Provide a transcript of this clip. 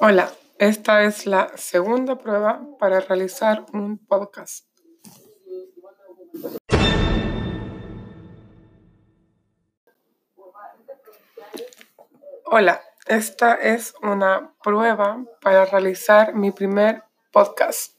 Hola, esta es la segunda prueba para realizar un podcast. Hola, esta es una prueba para realizar mi primer podcast.